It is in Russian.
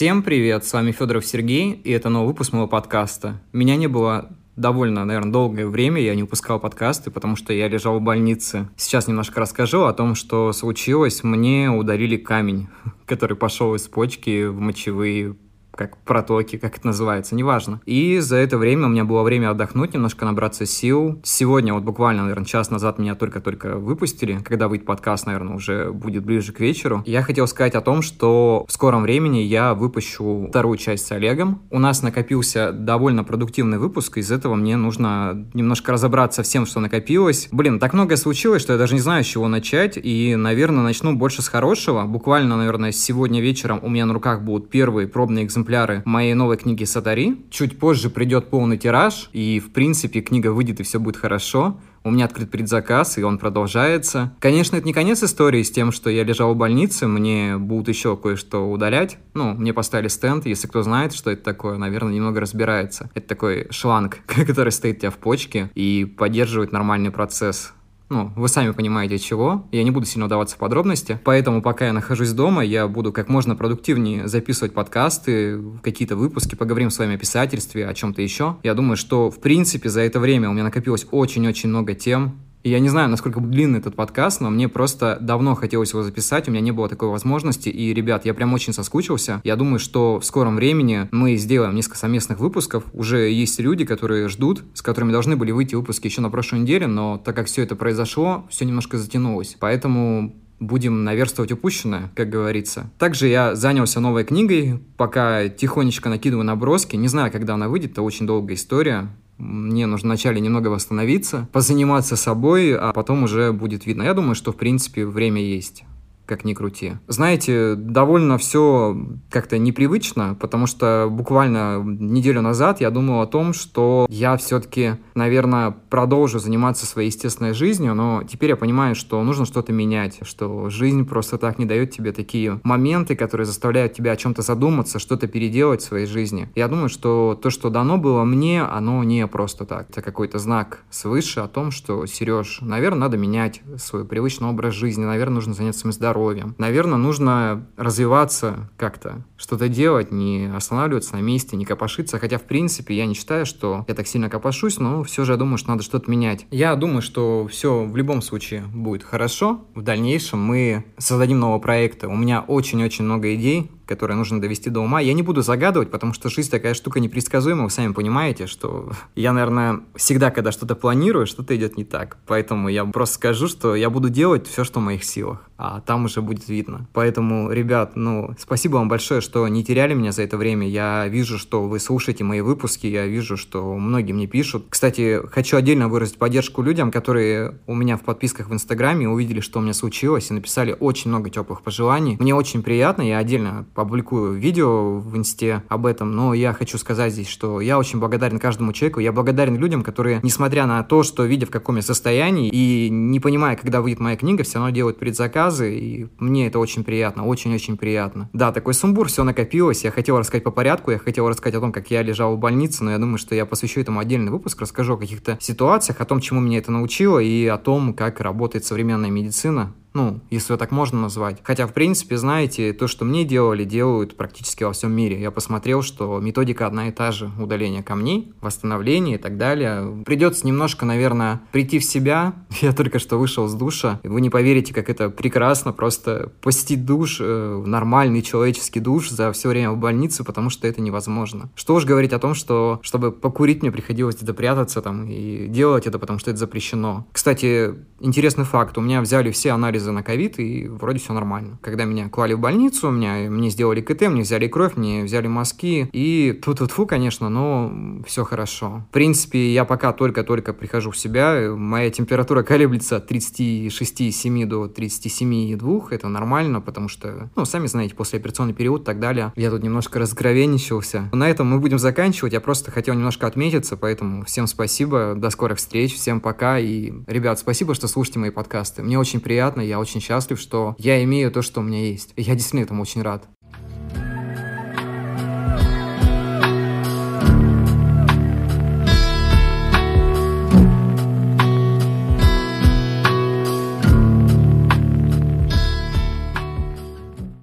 Всем привет, с вами Федоров Сергей, и это новый выпуск моего подкаста. Меня не было довольно, наверное, долгое время я не выпускал подкасты, потому что я лежал в больнице. Сейчас немножко расскажу о том, что случилось. Мне удалили камень, который пошел из почки в мочевые как протоки, как это называется, неважно. И за это время у меня было время отдохнуть, немножко набраться сил. Сегодня, вот буквально, наверное, час назад меня только-только выпустили. Когда выйдет подкаст, наверное, уже будет ближе к вечеру. Я хотел сказать о том, что в скором времени я выпущу вторую часть с Олегом. У нас накопился довольно продуктивный выпуск, из этого мне нужно немножко разобраться всем, что накопилось. Блин, так многое случилось, что я даже не знаю, с чего начать, и, наверное, начну больше с хорошего. Буквально, наверное, сегодня вечером у меня на руках будут первые пробные экземпляры экземпляры моей новой книги Сатари. Чуть позже придет полный тираж, и, в принципе, книга выйдет, и все будет хорошо. У меня открыт предзаказ, и он продолжается. Конечно, это не конец истории с тем, что я лежал в больнице, мне будут еще кое-что удалять. Ну, мне поставили стенд, если кто знает, что это такое, наверное, немного разбирается. Это такой шланг, который стоит у тебя в почке и поддерживает нормальный процесс ну, вы сами понимаете чего. Я не буду сильно удаваться в подробности. Поэтому, пока я нахожусь дома, я буду как можно продуктивнее записывать подкасты, какие-то выпуски, поговорим с вами о писательстве, о чем-то еще. Я думаю, что, в принципе, за это время у меня накопилось очень-очень много тем, я не знаю, насколько длинный этот подкаст, но мне просто давно хотелось его записать, у меня не было такой возможности. И, ребят, я прям очень соскучился. Я думаю, что в скором времени мы сделаем несколько совместных выпусков. Уже есть люди, которые ждут, с которыми должны были выйти выпуски еще на прошлой неделе, но так как все это произошло, все немножко затянулось. Поэтому будем наверстывать упущенное, как говорится. Также я занялся новой книгой, пока тихонечко накидываю наброски. Не знаю, когда она выйдет, это очень долгая история мне нужно вначале немного восстановиться, позаниматься собой, а потом уже будет видно. Я думаю, что, в принципе, время есть как ни крути. Знаете, довольно все как-то непривычно, потому что буквально неделю назад я думал о том, что я все-таки, наверное, продолжу заниматься своей естественной жизнью, но теперь я понимаю, что нужно что-то менять, что жизнь просто так не дает тебе такие моменты, которые заставляют тебя о чем-то задуматься, что-то переделать в своей жизни. Я думаю, что то, что дано было мне, оно не просто так. Это какой-то знак свыше о том, что, Сереж, наверное, надо менять свой привычный образ жизни, наверное, нужно заняться своим здоровьем, здоровьем. Наверное, нужно развиваться как-то, что-то делать, не останавливаться на месте, не копошиться. Хотя, в принципе, я не считаю, что я так сильно копошусь, но все же я думаю, что надо что-то менять. Я думаю, что все в любом случае будет хорошо. В дальнейшем мы создадим нового проекта. У меня очень-очень много идей, которые нужно довести до ума. Я не буду загадывать, потому что жизнь такая штука непредсказуемая, вы сами понимаете, что я, наверное, всегда, когда что-то планирую, что-то идет не так. Поэтому я просто скажу, что я буду делать все, что в моих силах, а там уже будет видно. Поэтому, ребят, ну, спасибо вам большое, что не теряли меня за это время. Я вижу, что вы слушаете мои выпуски, я вижу, что многие мне пишут. Кстати, хочу отдельно выразить поддержку людям, которые у меня в подписках в Инстаграме увидели, что у меня случилось, и написали очень много теплых пожеланий. Мне очень приятно, я отдельно опубликую видео в инсте об этом, но я хочу сказать здесь, что я очень благодарен каждому человеку, я благодарен людям, которые, несмотря на то, что видя в каком я состоянии и не понимая, когда выйдет моя книга, все равно делают предзаказы, и мне это очень приятно, очень-очень приятно. Да, такой сумбур, все накопилось, я хотел рассказать по порядку, я хотел рассказать о том, как я лежал в больнице, но я думаю, что я посвящу этому отдельный выпуск, расскажу о каких-то ситуациях, о том, чему меня это научило, и о том, как работает современная медицина, ну, если так можно назвать. Хотя, в принципе, знаете, то, что мне делали, делают практически во всем мире. Я посмотрел, что методика одна и та же. Удаление камней, восстановление и так далее. Придется немножко, наверное, прийти в себя. Я только что вышел с душа. Вы не поверите, как это прекрасно просто посетить душ, э, нормальный человеческий душ за все время в больнице, потому что это невозможно. Что уж говорить о том, что чтобы покурить мне приходилось где-то прятаться там и делать это, потому что это запрещено. Кстати, интересный факт. У меня взяли все анализы анализы на ковид, и вроде все нормально. Когда меня клали в больницу, у меня, мне сделали КТ, мне взяли кровь, мне взяли мазки, и тут тут фу конечно, но все хорошо. В принципе, я пока только-только прихожу в себя, моя температура колеблется от 36,7 до 37,2, это нормально, потому что, ну, сами знаете, после операционный период и так далее, я тут немножко разгровенничался. На этом мы будем заканчивать, я просто хотел немножко отметиться, поэтому всем спасибо, до скорых встреч, всем пока, и, ребят, спасибо, что слушаете мои подкасты, мне очень приятно, я очень счастлив, что я имею то, что у меня есть. И я действительно этому очень рад.